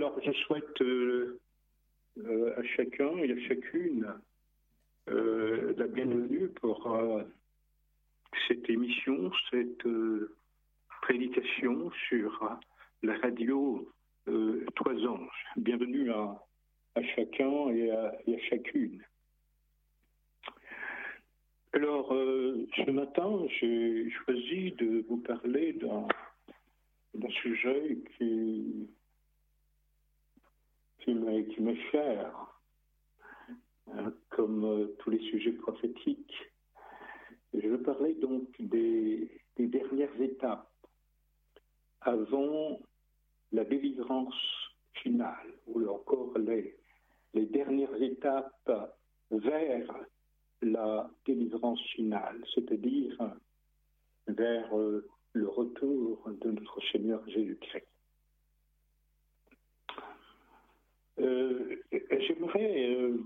alors je souhaite euh, euh, à chacun et à chacune euh, la bienvenue pour cette émission, cette prédication sur la radio Trois Anges. Bienvenue à, chacun et à, chacune. Alors, ce matin, j'ai choisi de vous parler d'un sujet qui qui m'est cher, hein, comme euh, tous les sujets prophétiques. Je parler donc des, dernières étapes avant la délivrance finale, ou encore les, les dernières étapes vers la délivrance finale, c'est-à-dire vers euh, le retour de notre Seigneur Jésus-Christ. Euh, j'aimerais, euh,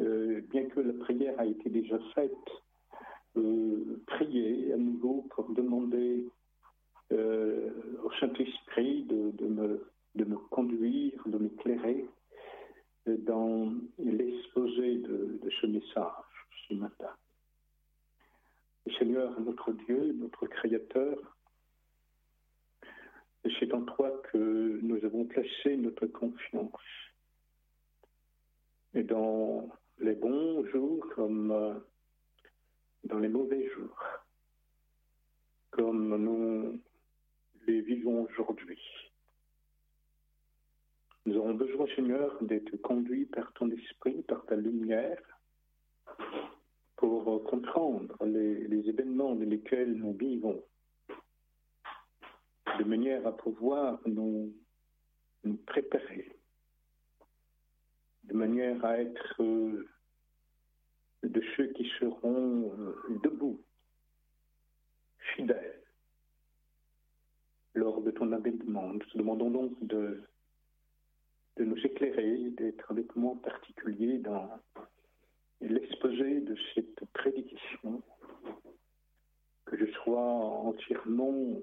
euh, bien que la prière a été déjà faite, prier à nouveau pour demander au Saint-Esprit de, me, de me conduire, de m'éclairer dans l'exposé de, de, ce message ce matin. Seigneur, notre Dieu, notre Créateur, c'est en toi que nous avons placé notre confiance et dans les bons jours comme euh, dans les mauvais jours, comme nous les vivons aujourd'hui. Nous avons besoin, Seigneur, d'être conduits par ton esprit, par ta lumière, pour comprendre les, événements dans lesquels nous vivons, de manière à pouvoir nous préparer de manière à être euh, de ceux qui seront euh, debout, fidèles, lors de ton avènement. Nous te demandons donc de, de nous éclairer, d'être avec moi particulier dans l'exposé de cette prédication, que je sois entièrement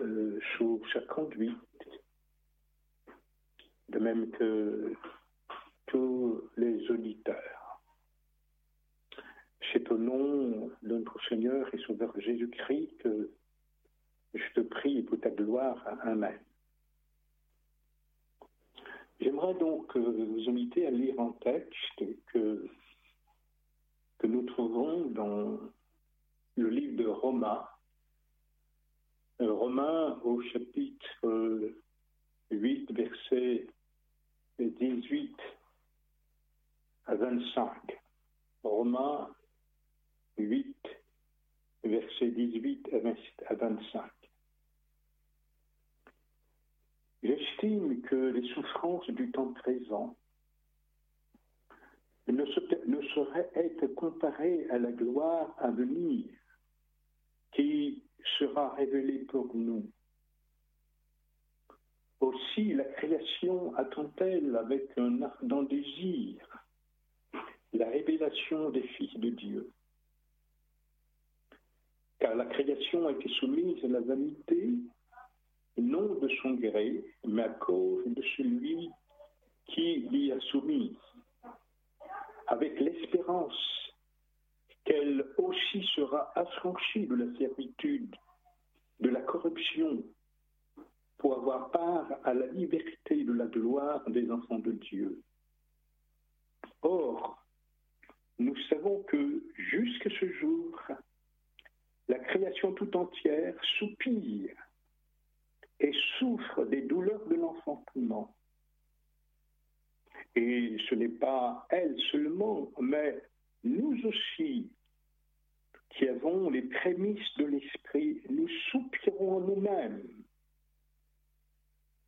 euh, sous sa conduite, de même que tous les auditeurs. C'est au nom de notre Seigneur et Sauveur Jésus-Christ que je te prie pour ta gloire. Amen. J'aimerais donc vous inviter à lire un texte que, que nous trouvons dans le livre de Romains, euh, Romains au chapitre 8, verset 18 à 25. Romains 8, versets 18 à 25. J'estime que les souffrances du temps présent ne, sauraient être comparées à la gloire à venir qui sera révélée pour nous. Aussi la création attend-elle avec un ardent désir la révélation des fils de Dieu. Car la création a été soumise à la vanité, non de son gré, mais à cause de celui qui l'y a soumise, avec l'espérance qu'elle aussi sera affranchie de la servitude, de la corruption, pour avoir part à la liberté de la gloire des enfants de Dieu. Or, nous savons que jusqu'à ce jour, la création tout entière soupire et souffre des douleurs de l'enfantement. Et ce n'est pas elle seulement, mais nous aussi, qui avons les prémices de l'esprit, nous soupirons nous-mêmes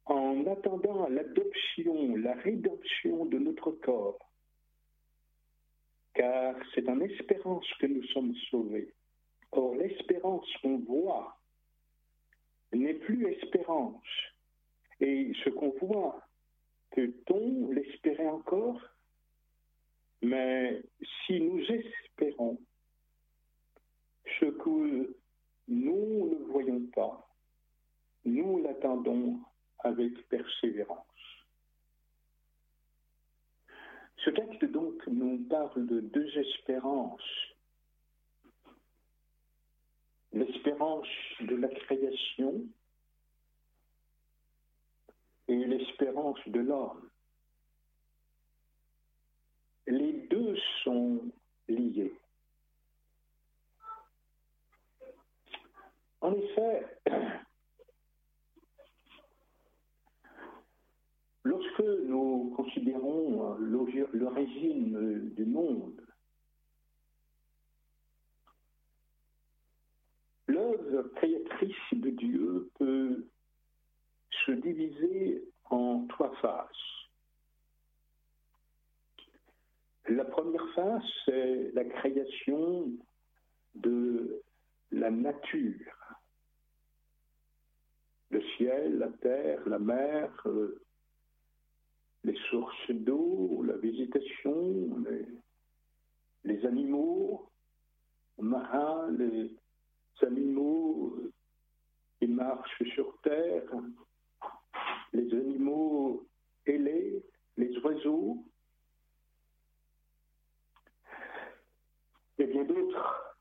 en attendant l'adoption, la rédemption de notre corps. Car c'est en espérance que nous sommes sauvés. Or, l'espérance qu'on voit n'est plus espérance. Et ce qu'on voit, peut-on l'espérer encore? Mais si nous espérons ce que nous ne voyons pas, nous l'attendons avec persévérance. Ce texte donc nous parle de deux espérances. L'espérance de la création et l'espérance de l'homme. Les deux sont liés. En effet, lorsque nous considérons l'origine du monde, l'œuvre créatrice de Dieu peut se diviser en trois phases. La première phase, c'est la création de la nature. Le ciel, la terre, la mer, euh, les sources d'eau, la végétation, les, les animaux marins, les animaux qui marchent sur terre, les animaux ailés, les oiseaux, et bien d'autres.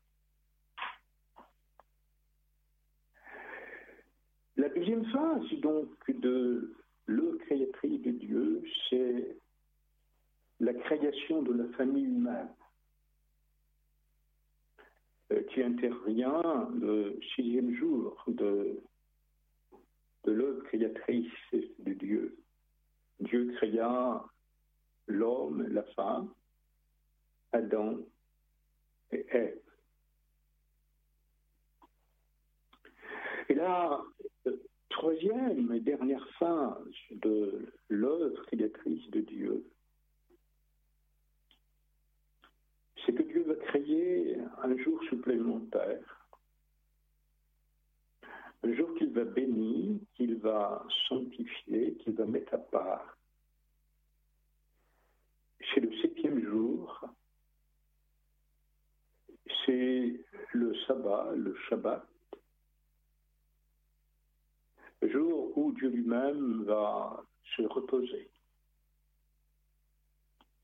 La deuxième phase, donc, de le créatrice de Dieu, c'est la création de la famille humaine euh, qui intervient le sixième jour de, de l'œuvre créatrice de Dieu. Dieu créa l'homme, la femme, Adam et Ève. Et là, troisième et dernière phase de l'œuvre créatrice de Dieu, c'est que Dieu va créer un jour supplémentaire, un jour qu'il va bénir, qu'il va sanctifier, qu'il va mettre à part. C'est le septième jour, c'est le sabbat, le Shabbat, jour où Dieu lui-même va se reposer.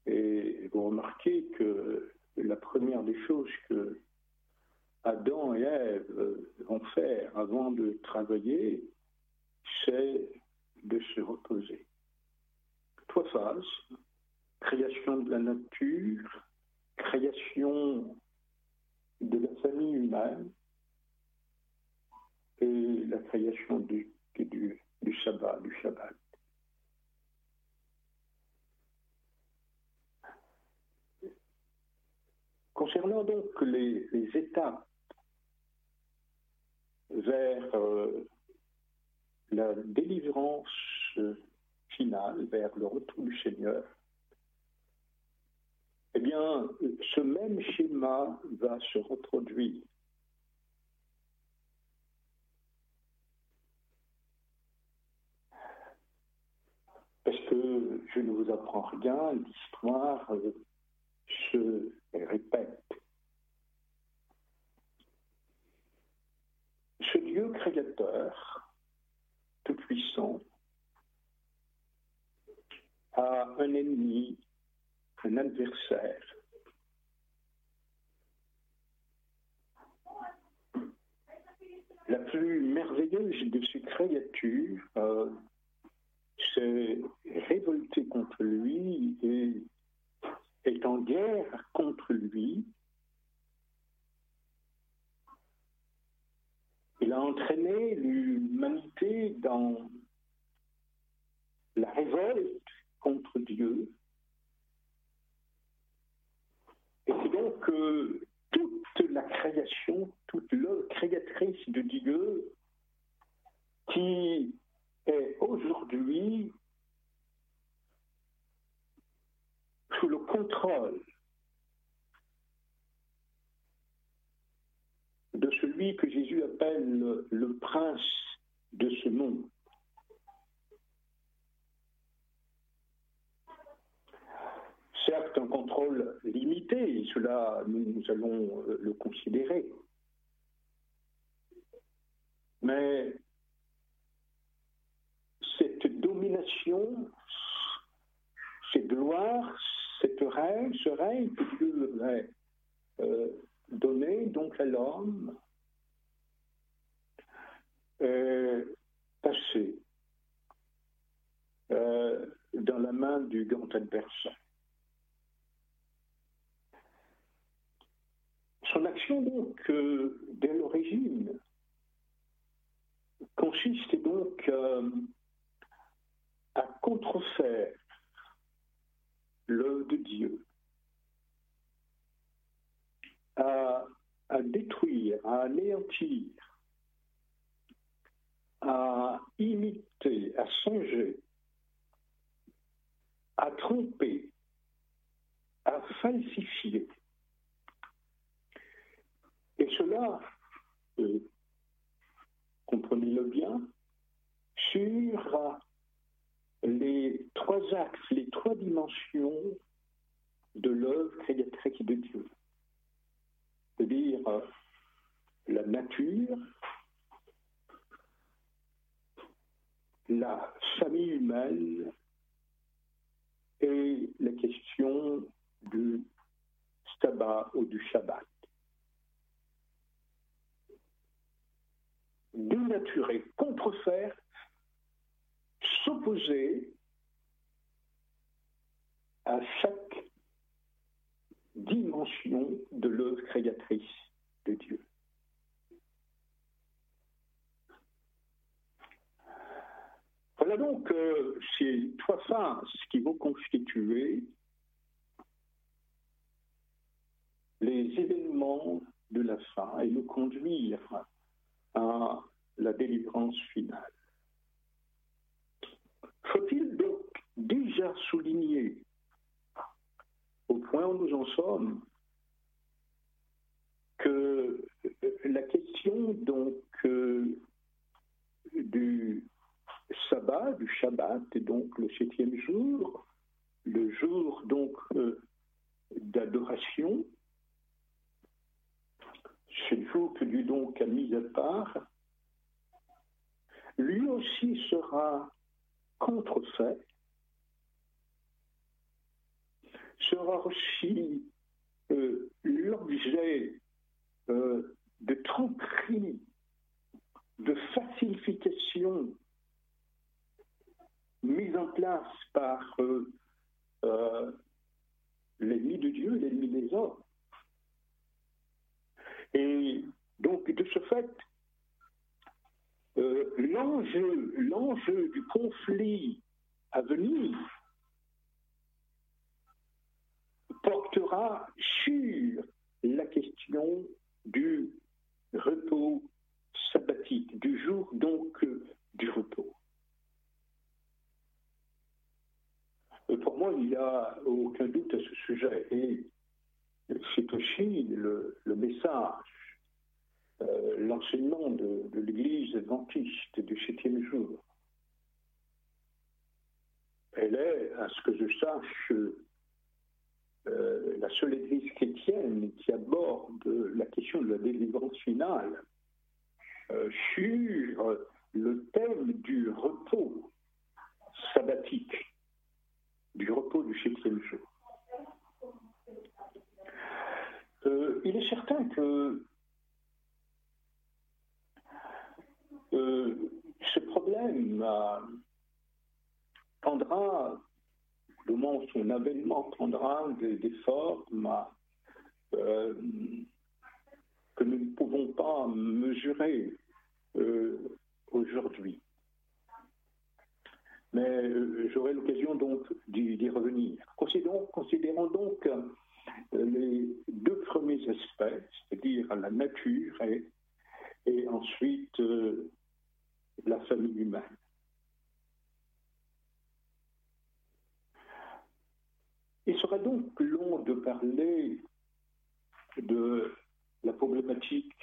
Et vous remarquez que la première des choses que Adam et Ève vont faire avant de travailler, c'est de se reposer. Trois phases, création de la nature, création de la famille humaine et la création du du, du sabbat, du Shabbat. Concernant donc les, étapes vers euh, la délivrance finale, vers le retour du Seigneur, eh bien, ce même schéma va se reproduire parce je ne vous apprends rien, l'histoire euh, se répète. Ce Dieu créateur, tout-puissant, a un ennemi, un adversaire. La plus merveilleuse de ces créatures, euh, s'est révolté contre lui et est en guerre contre lui. Il a entraîné l'humanité dans la révolte contre Dieu. Et c'est donc que toute la création, toute l'œuvre créatrice de Dieu qui aujourd'hui sous le contrôle de celui que Jésus appelle le, prince de ce monde. Certes, un contrôle limité, cela nous allons le considérer. Mais cette domination, cette gloire, cette règne, ce règne que Dieu avait euh, donné donc à l'homme, est passé euh, dans la main du grand adversaire. Son action, donc, euh, dès l'origine, consiste donc euh, à contrefaire l'œuvre de Dieu, à, détruire, à anéantir, à imiter, à songer, à tromper, à falsifier. Et cela, euh, comprenez-le bien, sur les trois axes, les trois dimensions de l'œuvre créatrice de Dieu. C'est-à-dire euh, la nature, la famille humaine et la question du sabbat ou du Shabbat. dénaturer, contrefaire, s'opposer à chaque dimension de l'œuvre créatrice de Dieu. Voilà donc euh, ces trois phases qui vont constituer les événements de la fin et nous conduire à la délivrance finale. Faut-il donc déjà souligner, au point où nous en sommes, que la question donc euh, du sabbat, du Shabbat, donc le septième jour, le jour donc euh, d'adoration, le jour que Dieu donc a mis à part, lui aussi sera contrefait, sera aussi euh, l'objet euh, de tromperies, de facilification mise en place par euh, l'ennemi de Dieu, l'ennemi des hommes. Et donc, de ce fait, euh, l'enjeu, l'enjeu du conflit à venir portera sur la question du repos sabbatique, du jour donc euh, du repos. Euh, pour moi, il n'y a aucun doute à ce sujet. Et c'est aussi le, message, euh, l'enseignement de, l'Église adventiste du septième jour. Elle est, à ce que je sache, euh, la seule Église chrétienne qui aborde la question de la délivrance finale euh, sur le thème du repos sabbatique, du repos du septième jour. Il est certain que euh, ce prendra, le moment son avènement prendra des, formes euh, que nous ne pouvons pas mesurer aujourd'hui. Mais j'aurai l'occasion donc d'y revenir. Considérons, donc les deux premiers aspects, c'est-à-dire la nature et, ensuite euh, la famille humaine. Il sera donc long de parler de la problématique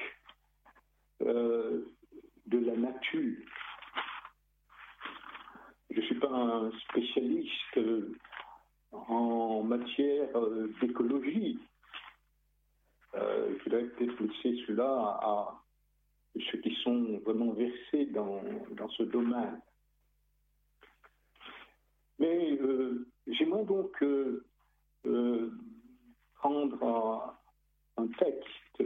euh, de la nature. Je ne suis pas un spécialiste en matière euh, d'écologie. Euh, je voudrais peut-être laisser cela à ceux qui sont vraiment versés dans, dans ce domaine. Mais j'aimerais donc prendre un, texte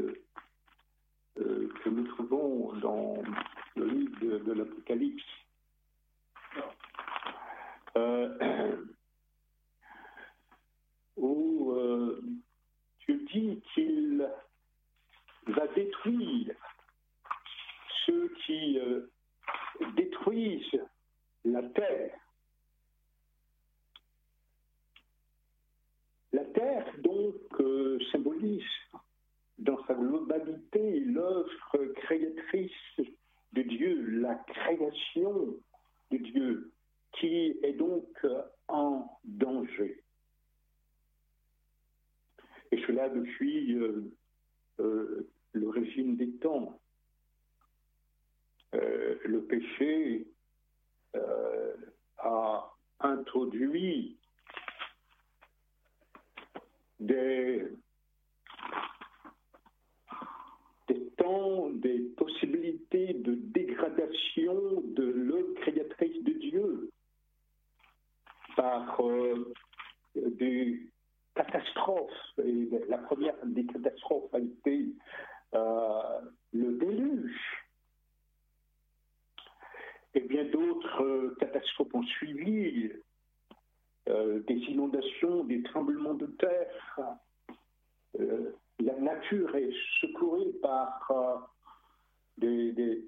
que nous trouvons dans le livre de, l'Apocalypse. où Dieu dit qu'il va détruire ceux qui détruisent la terre. La terre, donc, euh, symbolise dans sa globalité l'œuvre créatrice de Dieu, la création de Dieu, qui est donc en danger. Et cela depuis euh, euh, l'origine des temps. le péché a introduit des, temps, des possibilités de dégradation de l'œuvre créatrice de Dieu par euh, des catastrophes. Et la première des catastrophes a été euh, le déluge et bien d'autres euh, catastrophes ont suivi, des inondations, des tremblements de terre. Euh, la nature est secourue par des,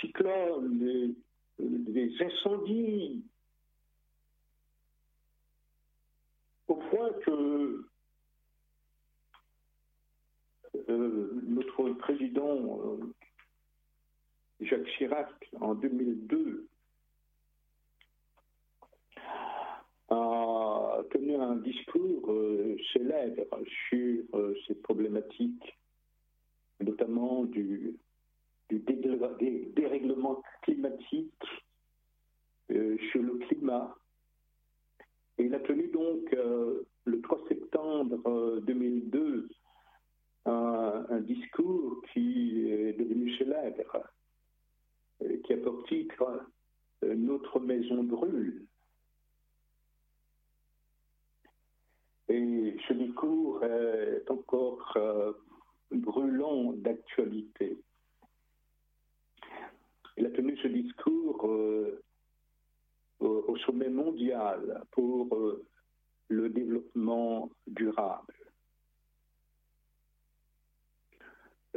cyclones, des, incendies, au point que notre président Jacques Chirac, en 2002, a tenu un discours euh, célèbre sur euh, ces problématiques, notamment du, dérèglement climatique, euh, sur le climat. Et il a tenu donc le 3 septembre 2002 un discours qui est devenu célèbre euh, qui a pour titre euh, Notre maison brûle. Et ce discours est encore euh, brûlant d'actualité. Il a tenu ce discours au sommet mondial pour le développement durable.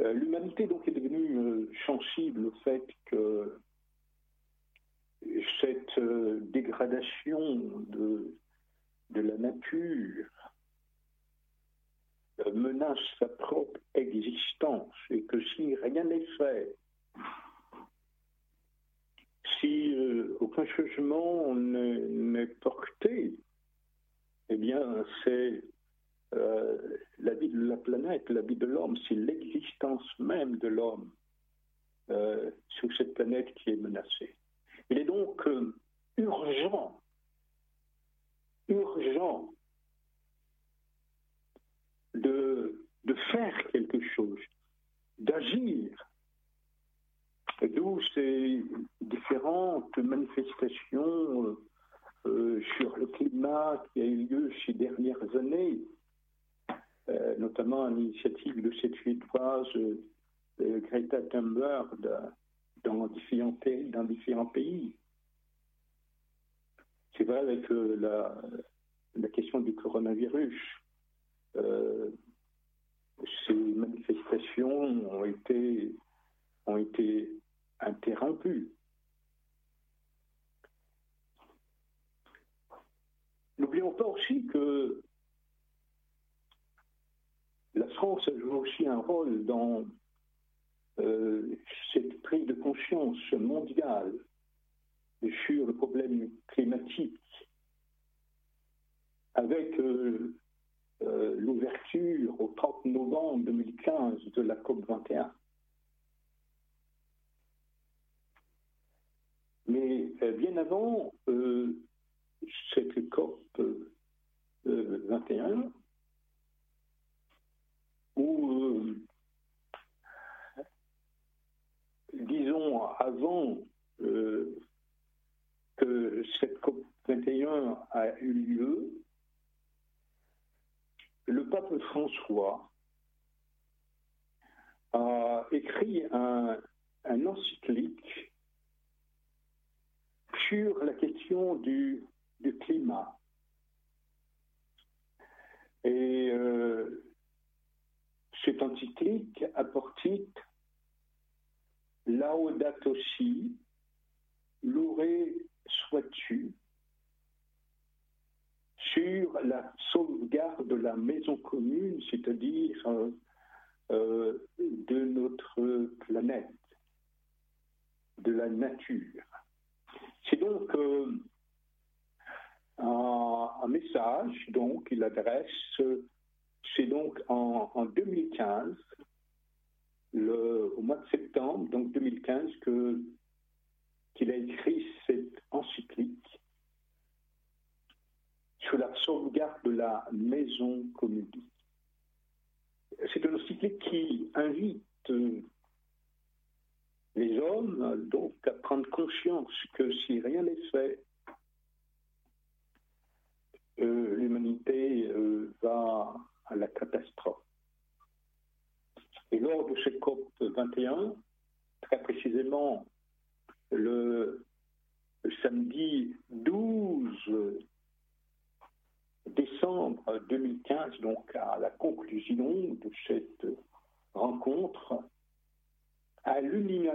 Euh, l'humanité donc est devenue euh, sensible au fait que cette euh, dégradation de la nature menace sa propre existence et que si rien n'est fait, si aucun changement n'est porté, eh bien c'est euh, la vie de la planète, la vie de l'homme, c'est l'existence même de l'homme euh, sur cette planète qui est menacée. Il est donc euh, urgent, urgent de, faire quelque chose, d'agir. D'où ces différentes manifestations sur le climat qui a eu lieu ces dernières années, euh, notamment à l'initiative de cette Suédoise euh, Greta Thunberg dans différents pays. C'est vrai avec euh, la, question du coronavirus. Ces manifestations ont été, ont été interrompues. N'oublions pas aussi que la France joue aussi un rôle dans euh, cette prise de conscience mondiale sur le problème climatique, avec euh, euh, l'ouverture au 30 novembre 2015 de la COP 21. Mais bien avant cette COP 21, ou, euh, disons, avant euh, que cette COP21 a eu lieu, le pape François a écrit un, encyclique sur la question du, climat. Et euh, cet encyclique apporte Laudato si, loué sois-tu, sur la sauvegarde de la maison commune, c'est-à-dire euh, euh, de notre planète, de la nature. C'est donc euh, un, message donc il adresse, c'est donc en, 2015, le, au mois de septembre, donc 2015, que qu'il a écrit cette encyclique sur la sauvegarde de la maison commune c'est un encyclique qui invite euh, les hommes donc à prendre conscience que si rien n'est fait, euh, l'humanité euh, va à la catastrophe. Et lors de ce COP 21, très précisément le samedi 12 décembre 2015, donc à la conclusion de cette rencontre, à l'unité,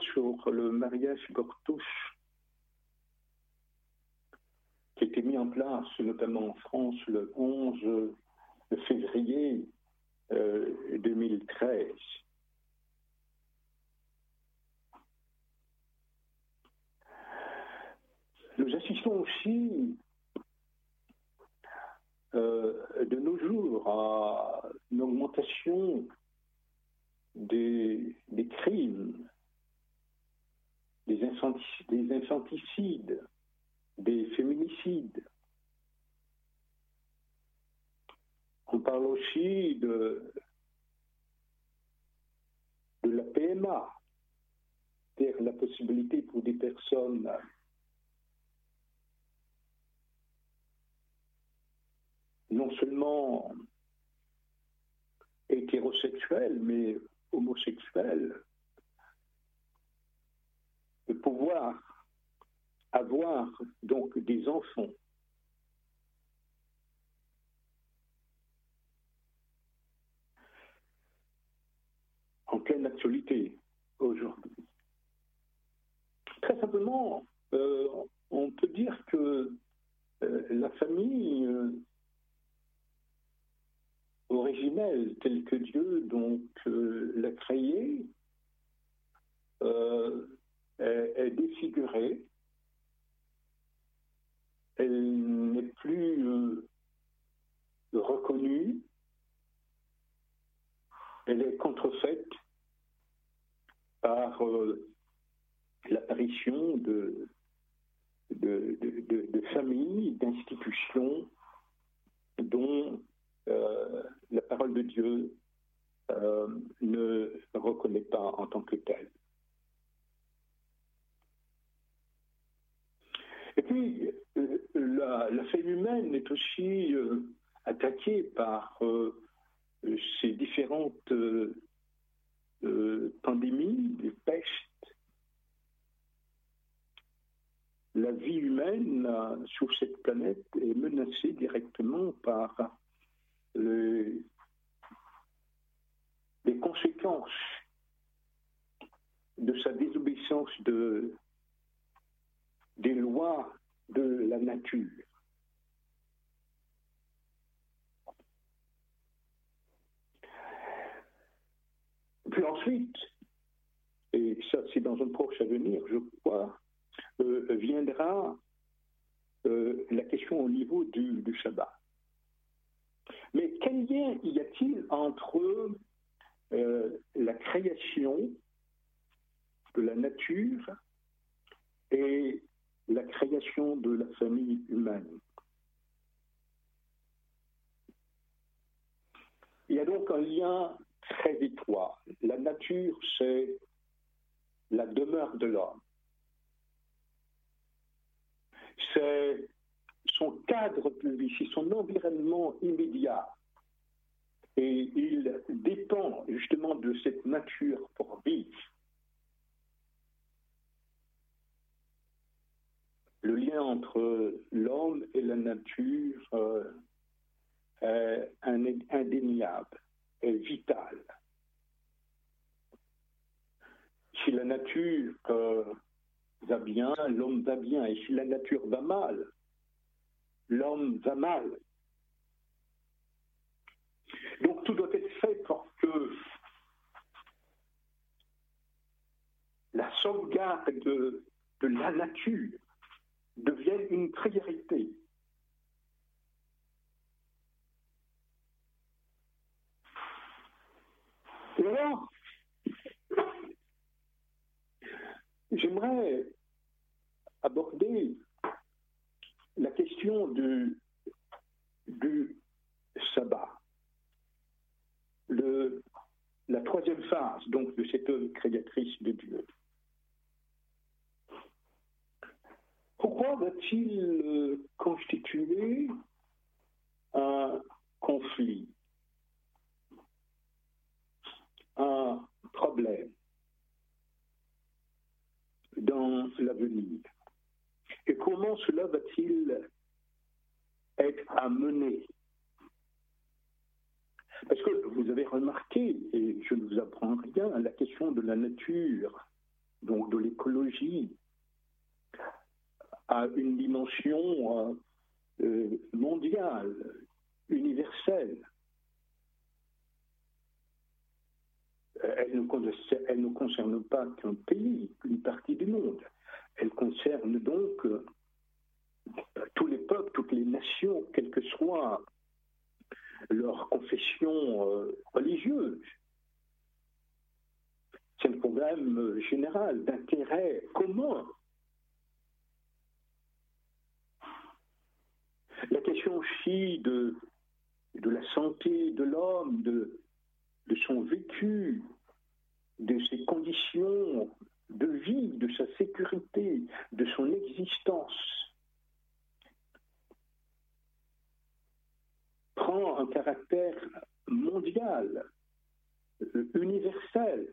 sur le mariage portouche qui a été mise en place notamment en France le 11 février 2013. Euh, Nous assistons aussi euh, de nos jours à une augmentation des, crimes, des, infanticides, des féminicides. On parle aussi de, de la PMA, c'est-à-dire la possibilité pour des personnes non seulement hétérosexuels, mais homosexuels, de pouvoir avoir donc des enfants. en pleine actualité aujourd'hui. Très simplement, euh, on peut dire que euh, la famille euh, originelle telle que Dieu donc l'a créée est, est, défigurée. Elle n'est plus reconnue. Elle est contrefaite par l'apparition de, familles, d'institutions dont euh, la parole de Dieu euh, ne reconnaît pas en tant que telle. Et puis, euh, la, la femme humaine est aussi euh, attaquée par euh, ces différentes pandémies, des pestes. La vie humaine sur cette planète est menacée directement par les, les conséquences de sa désobéissance de, des lois de la nature. Puis ensuite, et ça c'est dans un proche avenir, je crois, euh, viendra euh, la question au niveau du, Shabbat. Mais quel lien y a-t-il entre euh, la création de la nature et la création de la famille humaine Il y a donc un lien très étroit. La nature, c'est la demeure de l'homme. C'est son cadre vie, c'est son environnement immédiat. Et il dépend justement de cette nature pour vivre. Le lien entre l'homme et la nature euh, est indéniable, est vital. Si la nature euh, va bien, l'homme va bien. Et si la nature va mal, l'homme va mal. Donc tout doit être fait pour que la sauvegarde de, de la nature devienne une priorité. Et alors, j'aimerais aborder la question du, sabbat. La troisième phase, donc, de cette œuvre créatrice de Dieu. Pourquoi va-t-il constituer un conflit, un problème dans l'avenir? Et comment cela va-t-il être amené? Parce que vous avez remarqué, et je ne vous apprends rien, la question de la nature, donc de l'écologie, a une dimension euh, mondiale, universelle. Elle ne, concerne, pas qu'un pays, une partie du monde. Elle concerne donc euh, tous les peuples, toutes les nations, quelle que soit leur confession euh, religieuse. C'est un problème général d'intérêt commun. La question aussi de, la santé de l'homme, de, son vécu, de ses conditions de vie, de sa sécurité, de son existence, prend un caractère mondial, universel.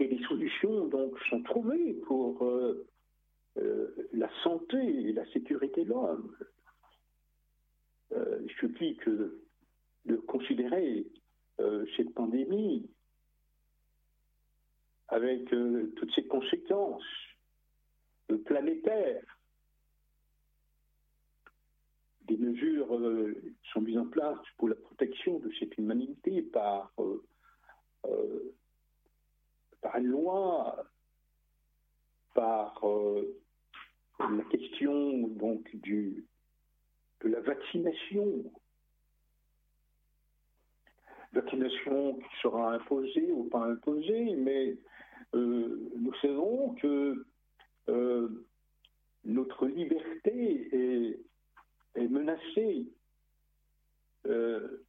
Et des solutions donc sont trouvées pour euh, euh, la santé et la sécurité de l'homme. Euh, il suffit que de considérer euh, cette pandémie avec euh, toutes ses conséquences euh, planétaires. Des mesures euh, sont mises en place pour la protection de cette humanité par par une loi, par la question donc du, de la vaccination. Vaccination qui sera imposée ou pas imposée, mais euh, nous savons que euh, notre liberté est, menacée. Euh,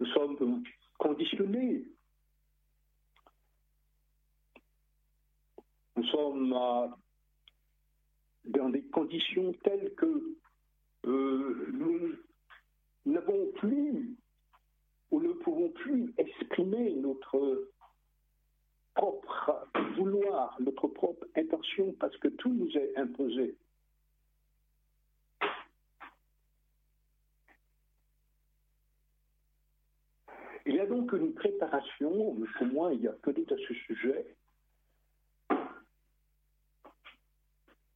nous sommes conditionnés Nous sommes dans des conditions telles que euh, nous n'avons plus ou ne pouvons plus exprimer notre propre vouloir, notre propre intention, parce que tout nous est imposé. Il y a donc une préparation, pour moi il y a peut-être à ce sujet,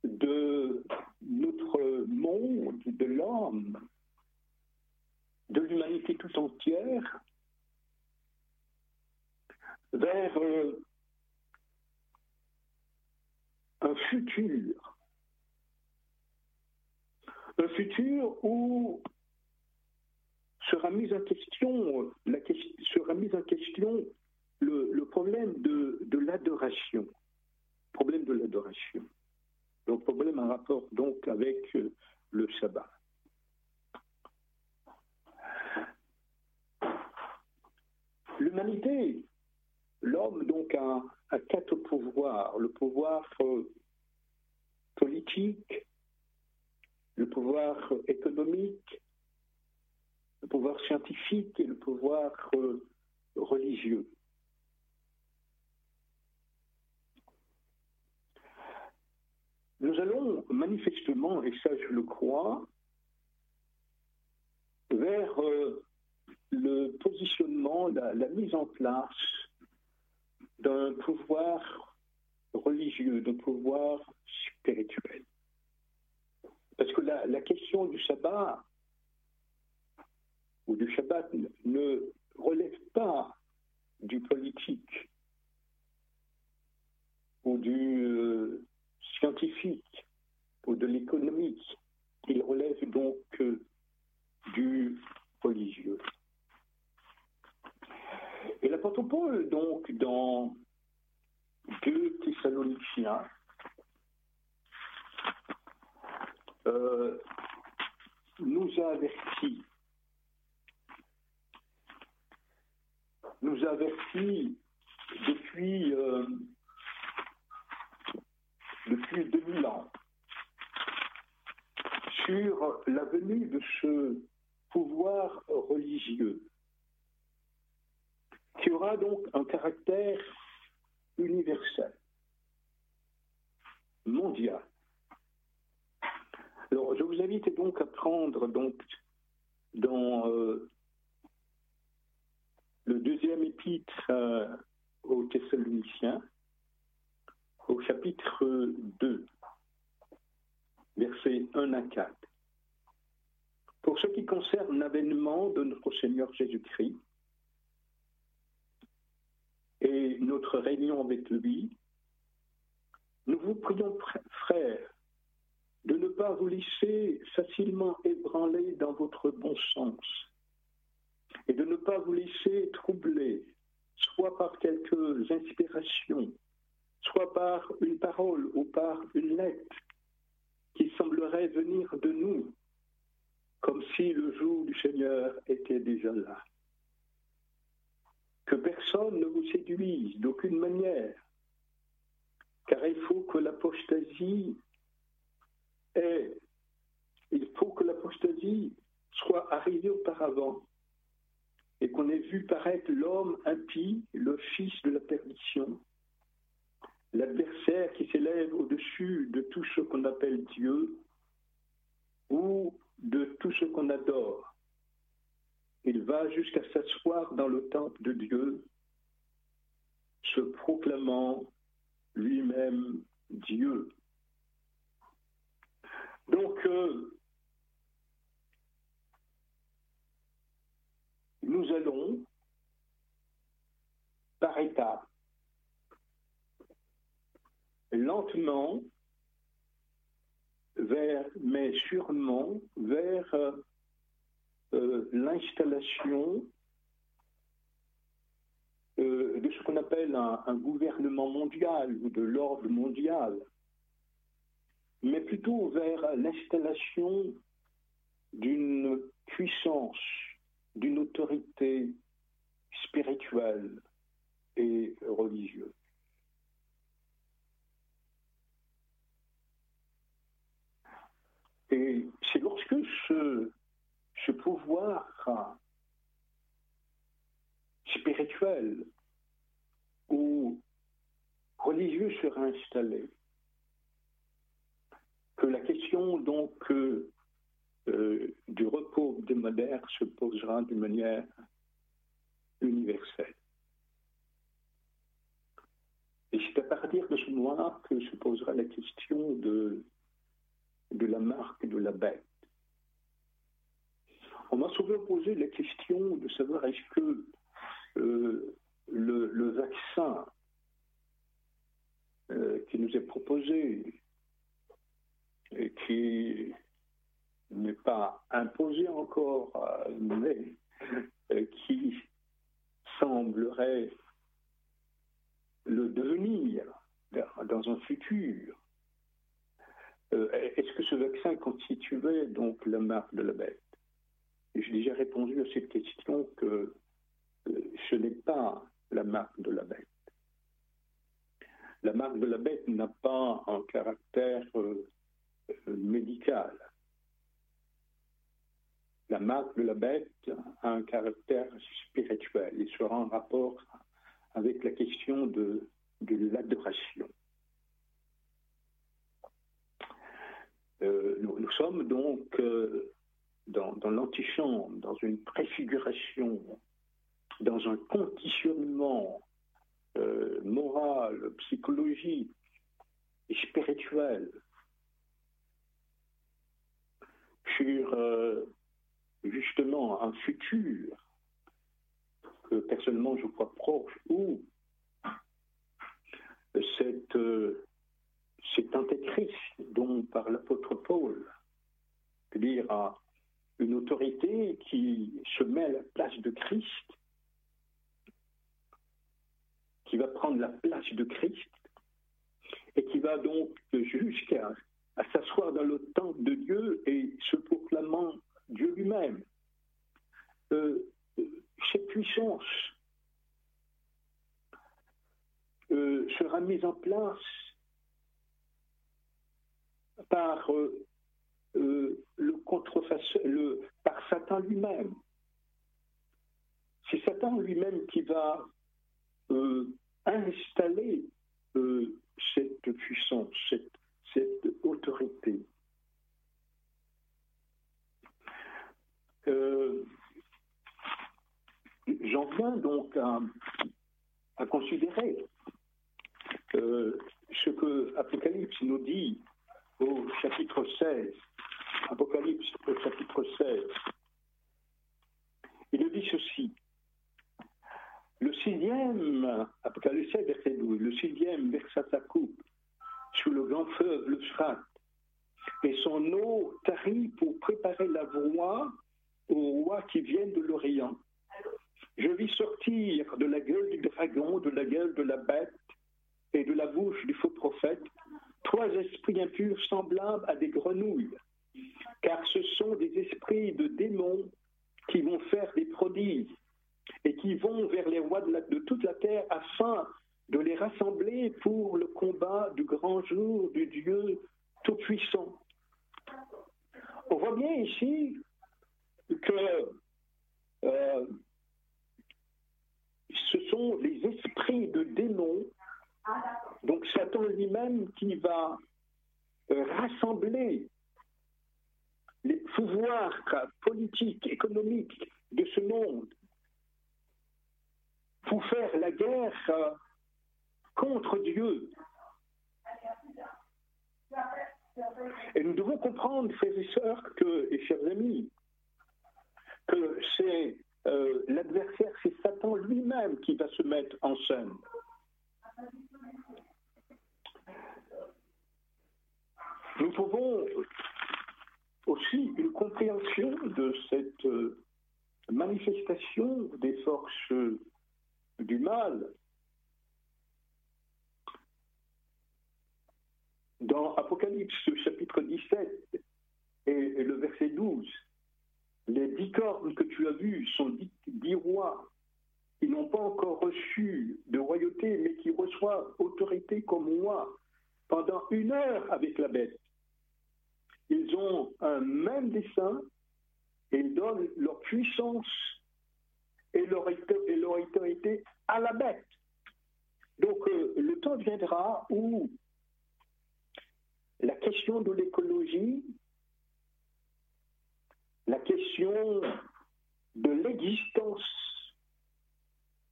de notre monde, de l'homme, de l'humanité tout entière, vers euh, un futur. Un futur où sera mis en question, sera mis en question le, problème de, de l'adoration. Problème de l'adoration. Le problème en rapport donc avec euh, le sabbat. L'humanité, l'homme donc a, quatre pouvoirs. Le pouvoir euh, politique, le pouvoir économique, le pouvoir scientifique et le pouvoir euh, religieux. Nous allons manifestement, et ça je le crois, vers euh, le positionnement, la, mise en place d'un pouvoir religieux, d'un pouvoir spirituel. Parce que la, question du sabbat ou du Shabbat ne relève pas du politique ou du, euh, scientifique ou de l'économique. Il relève donc euh, du religieux. Et l'apôtre Paul, donc, dans 2 Thessaloniciens, euh, nous a avertis, nous a avertis depuis euh, depuis 2000 ans sur la venue de ce pouvoir religieux qui aura donc un caractère universel, mondial. Alors, je vous invite donc à prendre donc dans euh, le deuxième épître euh, aux Thessaloniciens, au chapitre 2, versets 1 à 4. Pour ce qui concerne l'avènement de notre Seigneur Jésus-Christ et notre réunion avec lui, nous vous prions, frères, de ne pas vous laisser facilement ébranler dans votre bon sens et de ne pas vous laisser troubler, soit par quelques inspirations soit par une parole ou par une lettre qui semblerait venir de nous, comme si le jour du Seigneur était déjà là. Que personne ne vous séduise d'aucune manière, car il faut que l'apostasie est, il faut que l'apostasie soit arrivée auparavant et qu'on ait vu paraître l'homme impie, le fils de la perdition, l'adversaire qui s'élève au-dessus de tout ce qu'on appelle Dieu ou de tout ce qu'on adore. Il va jusqu'à s'asseoir dans le temple de Dieu, se proclamant lui-même Dieu. Donc, euh, nous allons par étapes, lentement, mais sûrement vers euh, euh, l'installation euh, de ce qu'on appelle un, gouvernement mondial ou de l'ordre mondial, mais plutôt vers l'installation d'une puissance, d'une autorité spirituelle et religieuse. Et c'est lorsque ce, pouvoir spirituel ou religieux sera installé que la question donc euh, euh, du repos des modernes se posera de manière universelle. Et c'est à partir de ce moment que se posera la question de de la marque de la bête. On m'a souvent posé la question de savoir est-ce que euh, le, vaccin euh, qui nous est proposé et qui n'est pas imposé encore, mais euh, qui semblerait le devenir dans un futur, euh, est-ce que ce vaccin constituait donc la marque de la bête? J'ai déjà répondu à cette question que euh, ce n'est pas la marque de la bête. La marque de la bête n'a pas un caractère euh, médical. La marque de la bête a un caractère spirituel et sera en rapport avec la question de l'adoration. Euh, nous, sommes donc euh, dans, l'antichambre, dans une préfiguration, dans un conditionnement euh, moral, psychologique et spirituel sur justement un futur que personnellement je crois proche où cette c'est antéchrist dont par l'apôtre Paul, c'est-à-dire une autorité qui se met à la place de Christ, qui va prendre la place de Christ et qui va donc jusqu'à s'asseoir dans le temple de Dieu et se proclamant Dieu lui-même. Euh, cette puissance euh, sera mise en place par euh, euh, le le, par Satan lui-même. C'est Satan lui-même qui va euh, installer cette puissance, cette, cette autorité. J'en viens donc à, à considérer ce que Apocalypse nous dit au chapitre 16, Apocalypse au chapitre 16, il dit ceci. Le sixième, Apocalypse 16, verset 12, le sixième versa sa coupe sous le grand feu, le Sfrat, et son eau tarit pour préparer la voie aux rois qui viennent de l'Orient. Je vis sortir de la gueule du dragon, de la gueule de la bête et de la bouche du faux prophète trois esprits impurs semblables à des grenouilles, car ce sont des esprits de démons qui vont faire des prodiges et qui vont vers les rois de, toute la terre afin de les rassembler pour le combat du grand jour du Dieu Tout-Puissant. On voit bien ici que euh, ce sont les esprits de démons donc Satan lui-même qui va euh, rassembler les pouvoirs politiques, économiques de ce monde pour faire la guerre euh, contre Dieu. Et nous devons comprendre, frères et sœurs, que, et chers amis, que c'est euh, l'adversaire, c'est Satan lui-même qui va se mettre en scène. Nous trouvons aussi une compréhension de cette euh, manifestation des forces du mal dans Apocalypse chapitre 17 et, le verset 12. Les dix cornes que tu as vues sont dix rois qui n'ont pas encore reçu de royauté, mais qui reçoivent autorité comme moi pendant une heure avec la bête. Ils ont un même dessein et ils donnent leur puissance et leur, autorité à la bête. Donc euh, le temps viendra où la question de l'écologie, la question de l'existence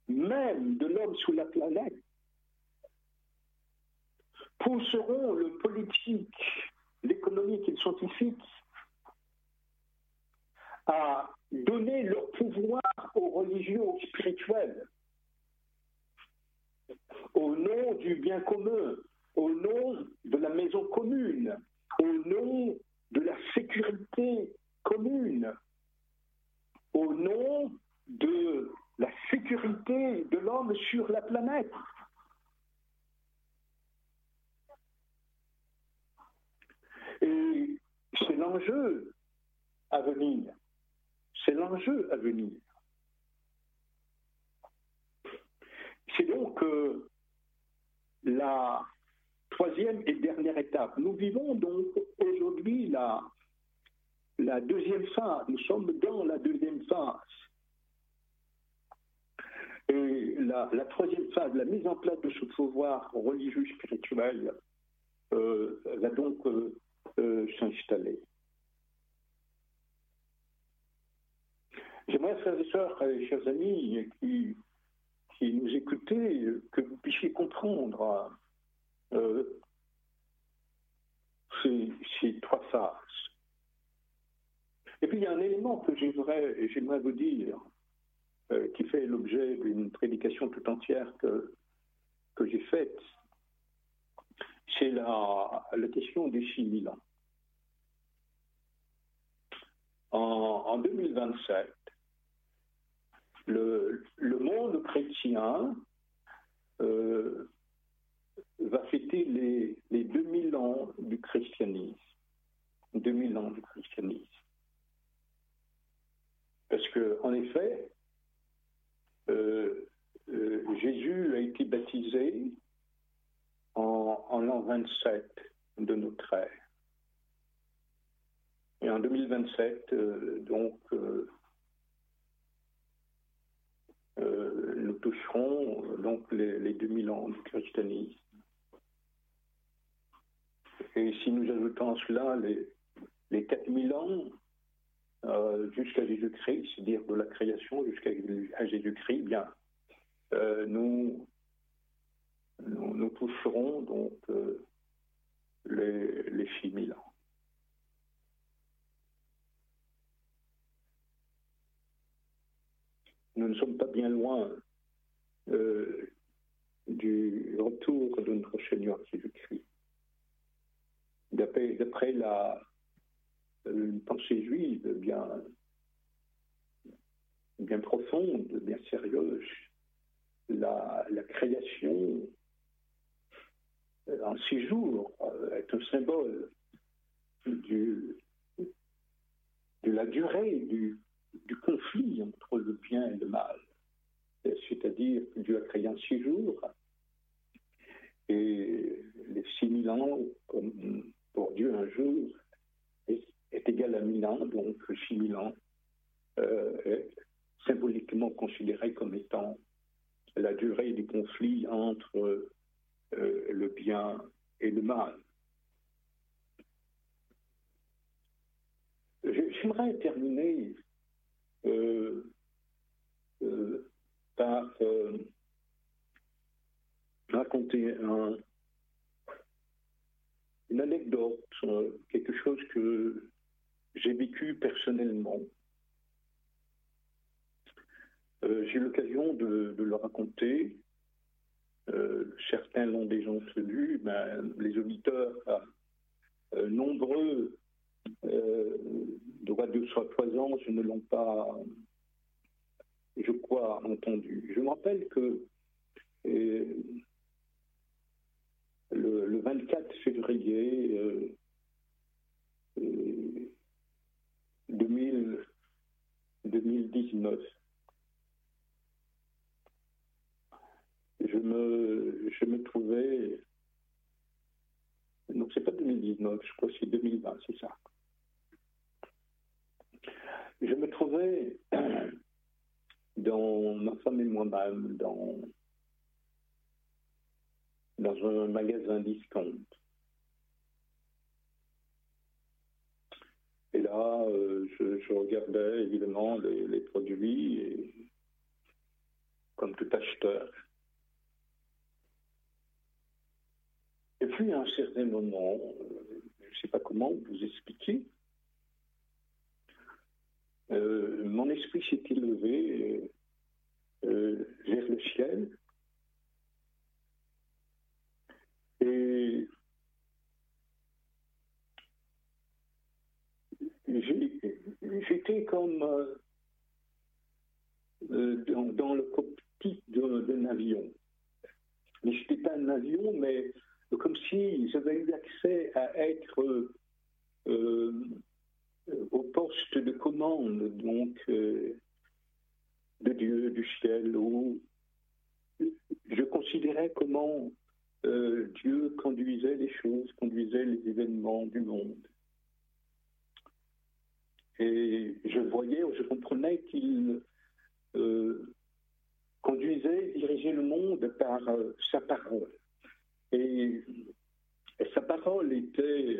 même de l'homme sous la planète pousseront le politique, l'économique et le scientifique à donner leur pouvoir aux religieux, aux spirituels, au nom du bien commun, au nom de la maison commune, au nom de la sécurité commune, au nom de la sécurité de l'homme sur la planète. Et c'est l'enjeu à venir. C'est l'enjeu à venir. C'est donc euh, la troisième et dernière étape. Nous vivons donc aujourd'hui la, la deuxième phase. Nous sommes dans la deuxième phase. Et la, troisième phase, la mise en place de ce pouvoir religieux spirituel, euh, va donc euh, euh, s'installer. J'aimerais, frères et sœurs, chers amis, qui, nous écoutez, que vous puissiez comprendre ces, ces, trois phases. Et puis il y a un élément que j'aimerais vous dire, euh, qui fait l'objet d'une prédication tout entière que, que j'ai faite, c'est la, la question des 6000 ans. En, en 2027, le, monde chrétien euh, va fêter les, les 2000 ans du christianisme. 2000 ans du christianisme. Parce que, en effet, Jésus a été baptisé en, l'an 27 de notre ère. Et en 2027, euh, nous toucherons donc les, 2000 ans du christianisme. Et si nous ajoutons à cela les, les 4000 ans euh, jusqu'à Jésus-Christ, c'est-à-dire de la création jusqu'à Jésus-Christ, bien, euh, nous, nous, toucherons donc euh, les, les 6000 ans. Nous ne sommes pas bien loin du retour de notre Seigneur Jésus-Christ. D'après la, une pensée juive bien, bien profonde, bien sérieuse. La, création en six jours euh, est un symbole de la durée du, du conflit entre le bien et le mal. C'est-à-dire que Dieu a créé en six jours et les six mille ans, comme pour Dieu un jour, est égal à 1000 ans, donc 6000 ans, euh, symboliquement considéré comme étant la durée du conflit entre euh, le bien et le mal. J'aimerais terminer euh, par raconter une anecdote, quelque chose que j'ai vécu personnellement. Euh, j'ai l'occasion de, le raconter. Euh, certains l'ont déjà entendu, ben, les auditeurs euh, nombreux de Radio je ne l'ont pas, je crois, entendu. Je me rappelle que le, 24 février 2019, je me, je me trouvais. Donc, c'est pas 2019, je crois que c'est 2020, c'est ça. Je me trouvais dans ma femme moi-même dans, dans un magasin discount. Et là, euh, je, regardais évidemment les, produits comme tout acheteur. Et puis à un certain moment, euh, je ne sais pas comment vous expliquer, euh, mon esprit s'est élevé vers le ciel et j'étais comme euh, dans, le cockpit d'un avion. Mais je n'étais pas un avion, mais comme si j'avais eu accès à être euh, au poste de commande, donc euh, de Dieu, du ciel, où je considérais comment Dieu conduisait les choses, conduisait les événements du monde. Et je voyais, je comprenais qu'il euh, conduisait, dirigeait le monde par euh, sa parole. Et, sa parole était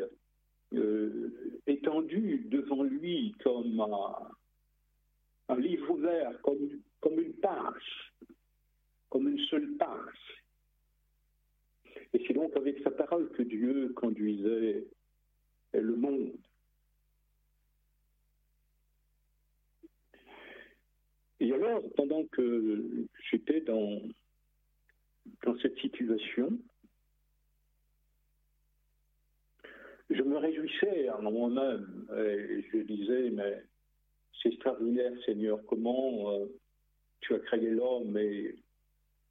euh, étendue devant lui comme un, livre ouvert, comme, comme une page, comme une seule page. Et c'est donc avec sa parole que Dieu conduisait le monde. Et alors, pendant que j'étais dans, cette situation, je me réjouissais en moi-même et je disais, mais c'est extraordinaire, Seigneur, comment euh, tu as créé l'homme et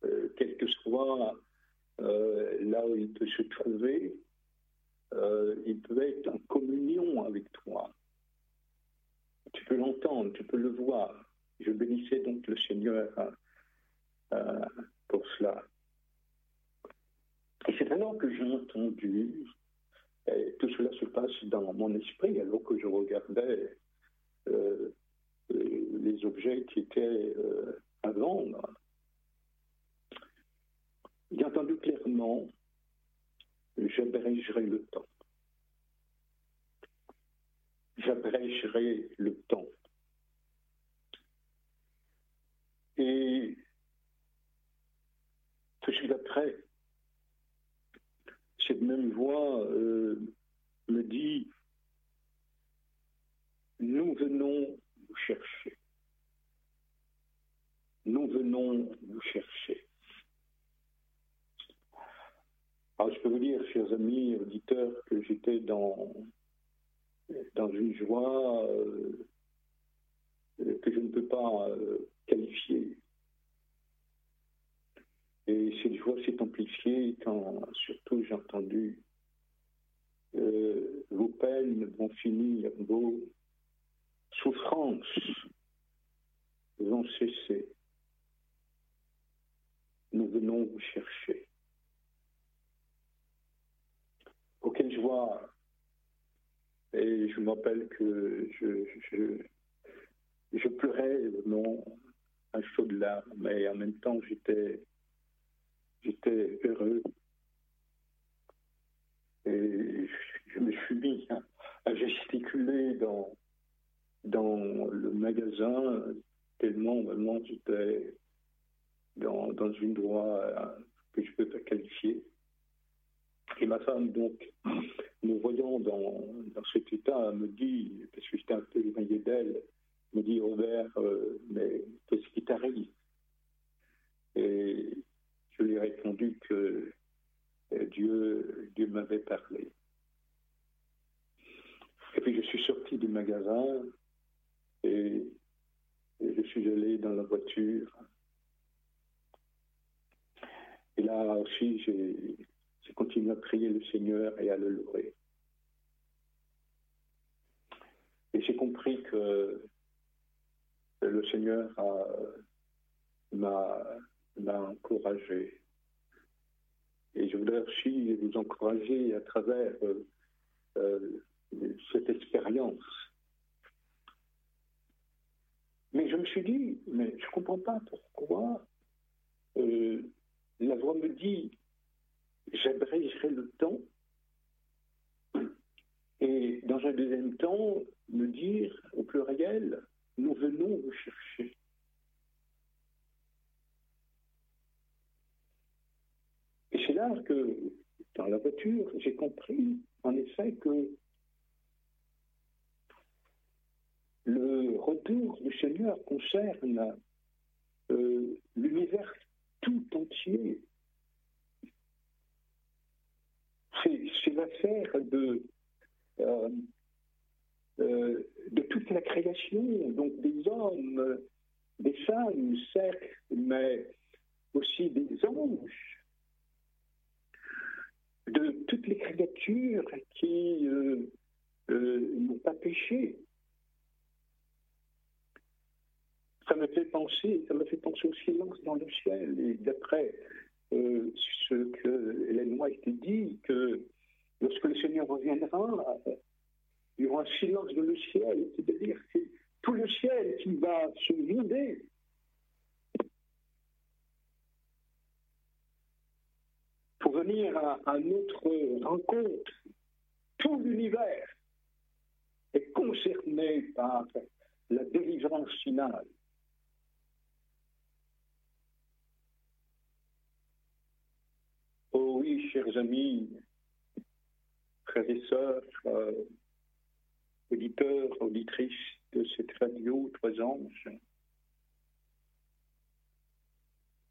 euh, quel que soit euh, là où il peut se trouver, il peut être en communion avec toi. Tu peux l'entendre, tu peux le voir. Je bénissais donc le Seigneur euh, euh, pour cela. Et c'est alors que j'ai entendu, et tout cela se passe dans mon esprit alors que je regardais euh, les objets qui étaient à vendre. J'ai entendu clairement, j'abrégerai le temps. J'abrégerai le temps. Et tout de suite après, cette même voix euh, me dit, nous venons vous chercher. Nous venons vous chercher. Alors je peux vous dire, chers amis, auditeurs, que j'étais dans, dans une joie euh, que je ne peux pas euh, qualifié. Et cette joie s'est amplifiée quand surtout j'ai entendu euh, vos peines vont finir, vos souffrances vont cesser. Nous venons vous chercher. Auquel joie Et je m'appelle que je, je, je pleurais, non, un chaud de larmes, mais en même temps, j'étais, heureux. Et je me suis mis à, gesticuler dans, le magasin, tellement vraiment j'étais dans, une droite que je ne peux pas qualifier. Et ma femme, donc, me voyant dans, dans cet état, me dit, parce que j'étais un peu éloigné d'elle, me dit Robert, euh, mais qu'est-ce qui t'arrive? Et je lui ai répondu que euh, Dieu, Dieu m'avait parlé. Et puis je suis sorti du magasin et, je suis allé dans la voiture. Et là aussi, j'ai continué à prier le Seigneur et à le louer. Et j'ai compris que le Seigneur m'a encouragé. Et je voudrais aussi vous encourager à travers euh, euh, cette expérience. Mais je me suis dit, mais je ne comprends pas pourquoi euh, la voix me dit, j'abrégerai le temps. Et dans un deuxième temps, me dire au pluriel, nous venons vous chercher. Et c'est là que, dans la voiture, j'ai compris, en effet, que le retour du Seigneur concerne euh, l'univers tout entier. C'est l'affaire de, euh, de toute la création, donc des hommes, des femmes, certes, mais aussi des anges, de toutes les créatures qui euh, euh, n'ont pas péché. Ça me fait penser, ça me fait penser au silence dans le ciel. Et d'après ce que Hélène White dit, que lorsque le Seigneur reviendra, il y aura un silence dans le ciel, c'est-à-dire que tout le ciel qui va se vider. Pour venir à, notre rencontre, tout l'univers est concerné par la délivrance finale. Oh oui, chers amis, frères et sœurs, euh, auditeurs, auditrices de cette radio Trois Anges.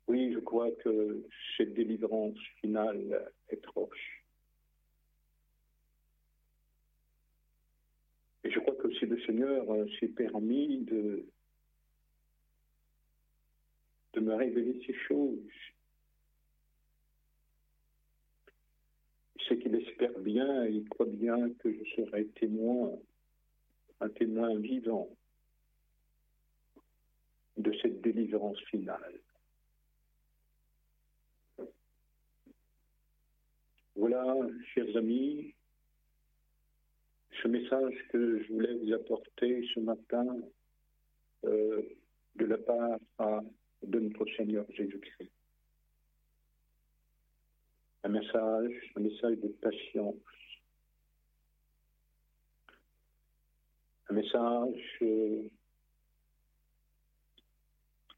Oui, je crois que cette délivrance finale est proche. Et je crois que si le Seigneur s'est permis de, de me révéler ces choses, c'est qu'il espère bien il croit bien que je serai témoin un témoin vivant de cette délivrance finale. Voilà, chers amis, ce message que je voulais vous apporter ce matin euh, de la part de notre Seigneur Jésus-Christ. Un message, un message de patience, un message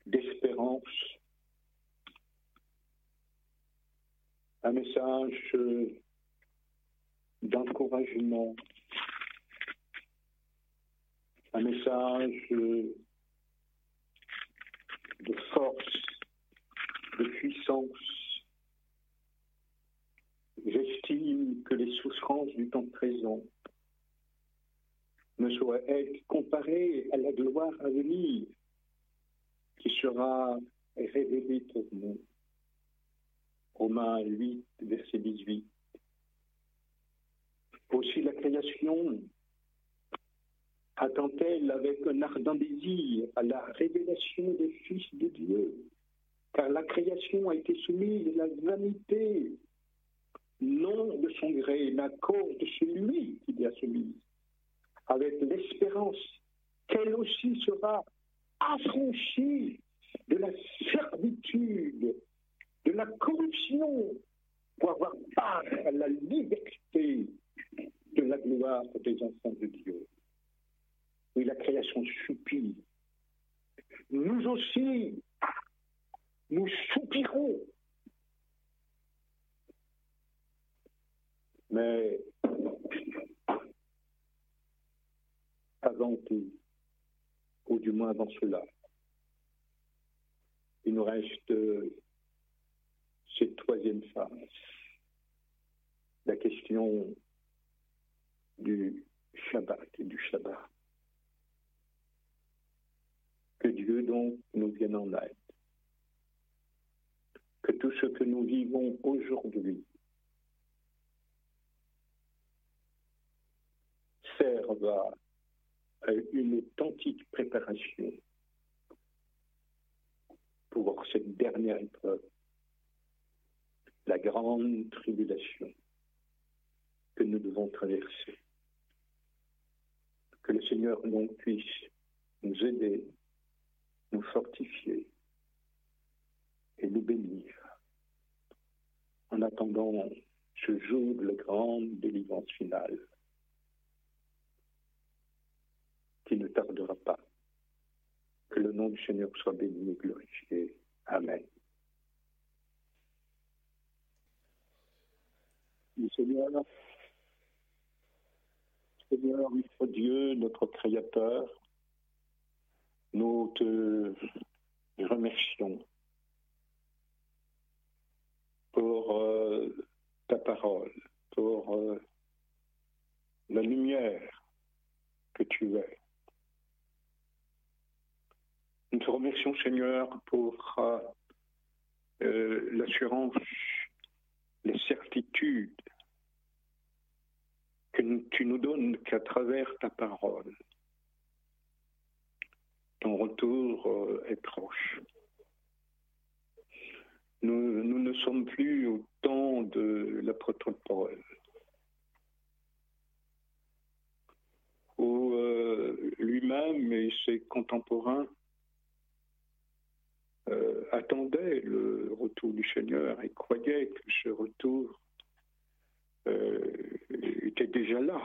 d'espérance, un message d'encouragement, un message de force, de puissance. J'estime que les souffrances du temps présent ne soit être comparé à la gloire à venir qui sera révélée pour nous. Romains 8, verset 18. Aussi la création attend-elle avec un ardent désir à la révélation des fils de Dieu, car la création a été soumise à la vanité, non de son gré, mais à cause de celui qui l'a soumise avec l'espérance qu'elle aussi sera affranchie de la servitude, de la corruption, pour avoir part à la liberté de la gloire des enfants de Dieu. Oui, la création soupire. Nous aussi, nous soupirons. Mais avant tout, ou du moins avant cela. Il nous reste cette troisième phase, la question du Shabbat et du Shabbat. Que Dieu donc nous vienne en aide. Que tout ce que nous vivons aujourd'hui serve à une authentique préparation pour cette dernière épreuve, la grande tribulation que nous devons traverser. Que le Seigneur donc puisse nous aider, nous fortifier et nous bénir en attendant ce jour de la grande délivrance finale qui ne tardera pas. Que le nom du Seigneur soit béni et glorifié. Amen. Seigneur, Seigneur, notre Dieu, notre Créateur, nous te remercions pour euh, ta parole, pour euh, la lumière que tu es. Nous te remercions, Seigneur, pour euh, l'assurance, les certitudes que tu nous donnes qu'à travers ta parole. Ton retour euh, est proche. Nous, ne sommes plus au temps de l'apôtre Paul, où euh, lui-même et ses contemporains euh, attendait le retour du Seigneur et croyait que ce retour euh, était déjà là.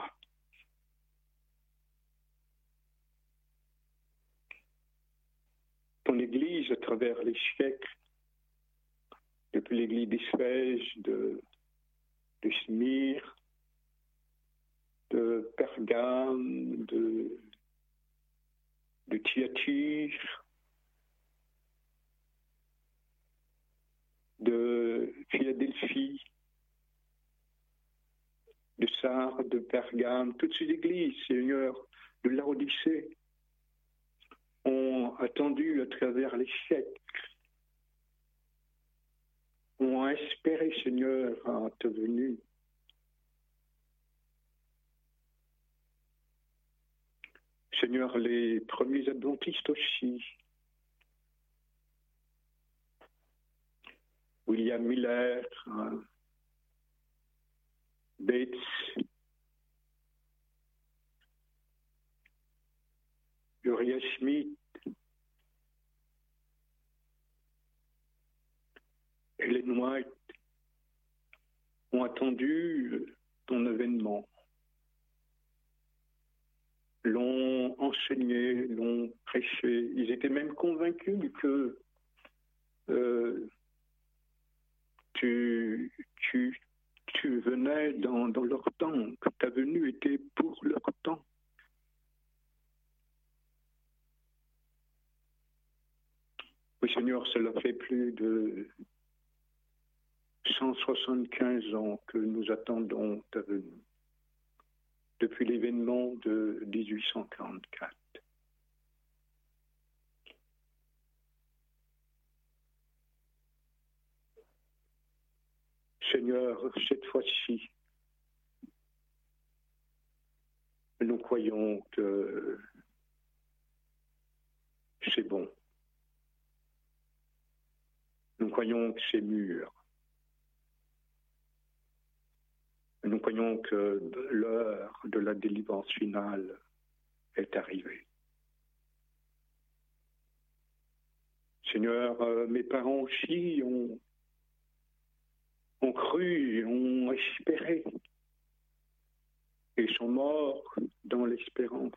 Ton Église, à travers les siècles, depuis l'Église d'Isphège, de, de de Pergame, de, de de Philadelphie, de Sardes, de Pergame, toutes ces églises, Seigneur, de l'Odyssée, ont attendu à travers les siècles, ont espéré, Seigneur, à ta venue. Seigneur, les premiers adventistes aussi William Miller, hein, Bates, Uriah Smith, Helen White. Ont attendu ton événement, l'ont enseigné, l'ont prêché. Ils étaient même convaincus que euh, tu, venais dans, dans leur temps, que ta venue était pour leur temps. Oui, Seigneur, cela fait plus de 175 ans que nous attendons ta venue, depuis l'événement de 1844. Seigneur, cette fois-ci, nous croyons que c'est bon. Nous croyons que c'est mûr. Nous croyons que l'heure de la délivrance finale est arrivée. Seigneur, euh, mes parents aussi ont ont cru, ont espéré et sont morts dans l'espérance.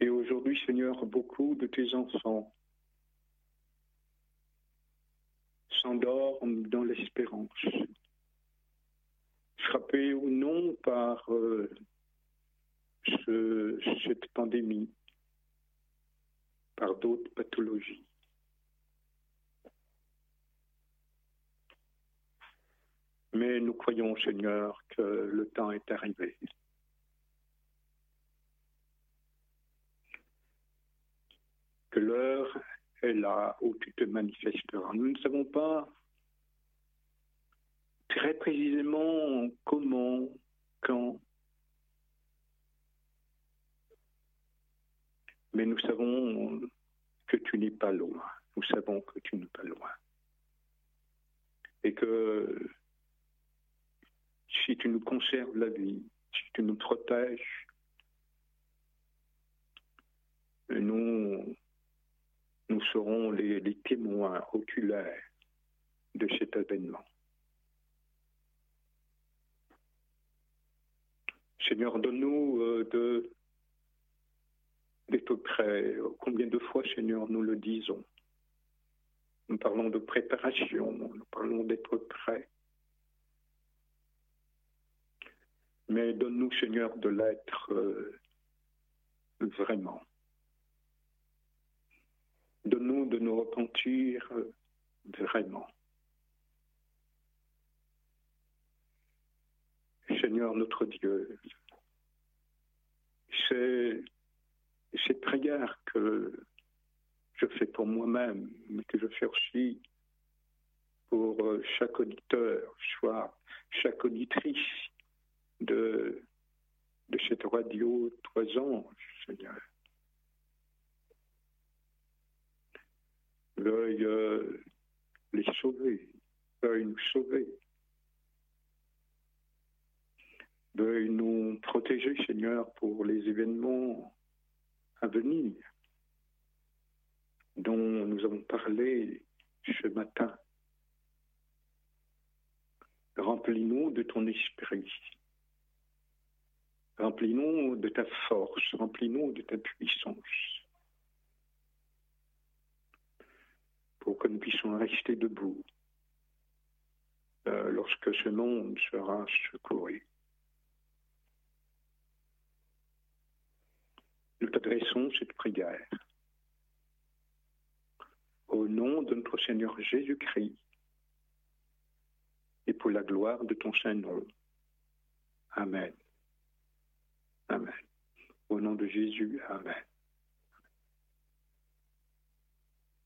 Et aujourd'hui, Seigneur, beaucoup de tes enfants s'endorment dans l'espérance, frappés ou non par euh, cette pandémie par d'autres pathologies. Mais nous croyons, Seigneur, que le temps est arrivé. Que l'heure est là où tu te manifesteras. Nous ne savons pas très précisément comment, quand, mais nous savons que tu n'es pas loin. Nous savons que tu n'es pas loin. Et que si tu nous conserves la vie, si tu nous protèges, nous, nous serons les, témoins oculaires de cet événement. Seigneur, donne-nous euh, de d'être prêts. Combien de fois, Seigneur, nous le disons? Nous parlons de préparation, nous parlons d'être prêts. Mais donne-nous, Seigneur, de l'être euh, vraiment. Donne-nous de nous repentir euh, vraiment. Seigneur notre Dieu, c'est cette prière que je fais pour moi-même, mais que je fais aussi pour euh, chaque auditeur, soit chaque auditrice de, cette radio Trois Anges, Seigneur. Veuille euh, les sauver, veuille nous sauver. Veuille nous protéger, Seigneur, pour les événements à venir dont nous avons parlé ce matin. Remplis-nous de ton esprit. Remplis-nous de ta force, remplis-nous de ta puissance, pour que nous puissions rester debout euh, lorsque ce monde sera secouru. Nous t'adressons cette prière. Au nom de notre Seigneur Jésus-Christ et pour la gloire de ton Saint-Nom. Amen. Amen. Au nom de Jésus, Amen.